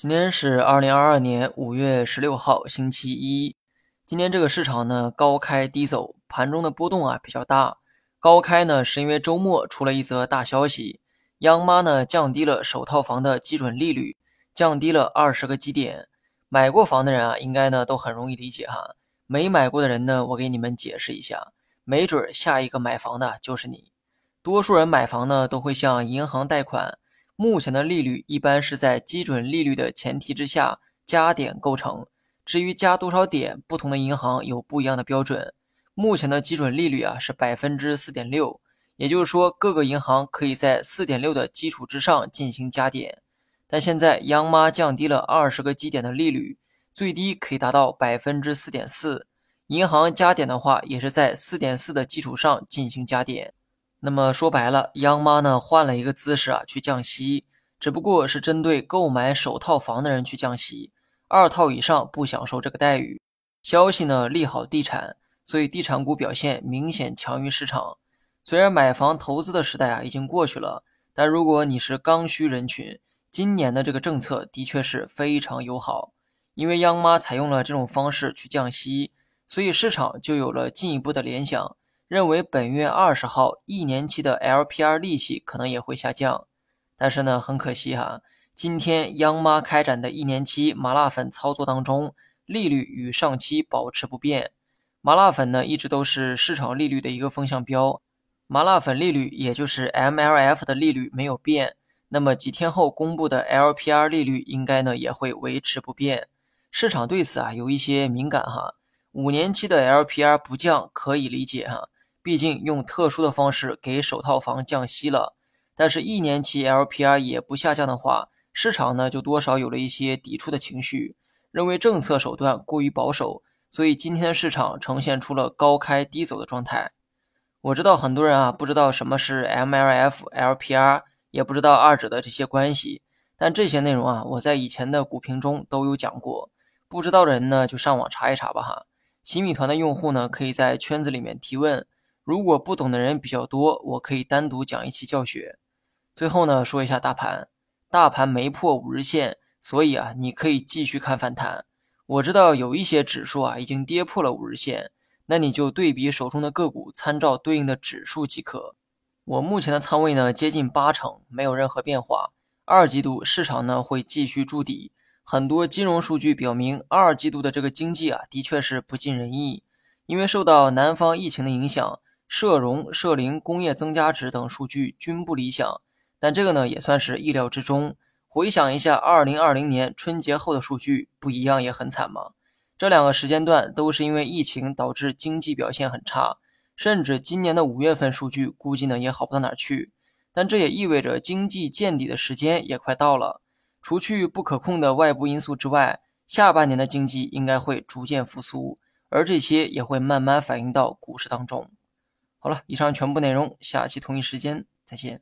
今天是二零二二年五月十六号，星期一。今天这个市场呢，高开低走，盘中的波动啊比较大。高开呢，是因为周末出了一则大消息，央妈呢降低了首套房的基准利率，降低了二十个基点。买过房的人啊，应该呢都很容易理解哈。没买过的人呢，我给你们解释一下，没准下一个买房的就是你。多数人买房呢，都会向银行贷款。目前的利率一般是在基准利率的前提之下加点构成，至于加多少点，不同的银行有不一样的标准。目前的基准利率啊是百分之四点六，也就是说各个银行可以在四点六的基础之上进行加点。但现在央妈降低了二十个基点的利率，最低可以达到百分之四点四，银行加点的话也是在四点四的基础上进行加点。那么说白了，央妈呢换了一个姿势啊去降息，只不过是针对购买首套房的人去降息，二套以上不享受这个待遇。消息呢利好地产，所以地产股表现明显强于市场。虽然买房投资的时代啊已经过去了，但如果你是刚需人群，今年的这个政策的确是非常友好，因为央妈采用了这种方式去降息，所以市场就有了进一步的联想。认为本月二十号一年期的 LPR 利息可能也会下降，但是呢，很可惜哈，今天央妈开展的一年期麻辣粉操作当中，利率与上期保持不变。麻辣粉呢，一直都是市场利率的一个风向标，麻辣粉利率也就是 MLF 的利率没有变，那么几天后公布的 LPR 利率应该呢也会维持不变。市场对此啊有一些敏感哈，五年期的 LPR 不降可以理解哈。毕竟用特殊的方式给首套房降息了，但是一年期 LPR 也不下降的话，市场呢就多少有了一些抵触的情绪，认为政策手段过于保守，所以今天的市场呈现出了高开低走的状态。我知道很多人啊不知道什么是 MLF、LPR，也不知道二者的这些关系，但这些内容啊我在以前的股评中都有讲过，不知道的人呢就上网查一查吧哈。洗米团的用户呢可以在圈子里面提问。如果不懂的人比较多，我可以单独讲一期教学。最后呢，说一下大盘，大盘没破五日线，所以啊，你可以继续看反弹。我知道有一些指数啊已经跌破了五日线，那你就对比手中的个股，参照对应的指数即可。我目前的仓位呢接近八成，没有任何变化。二季度市场呢会继续筑底，很多金融数据表明，二季度的这个经济啊的确是不尽人意，因为受到南方疫情的影响。社融、社零工业增加值等数据均不理想，但这个呢也算是意料之中。回想一下，二零二零年春节后的数据不一样也很惨吗？这两个时间段都是因为疫情导致经济表现很差，甚至今年的五月份数据估计呢也好不到哪去。但这也意味着经济见底的时间也快到了。除去不可控的外部因素之外，下半年的经济应该会逐渐复苏，而这些也会慢慢反映到股市当中。好了，以上全部内容，下期同一时间再见。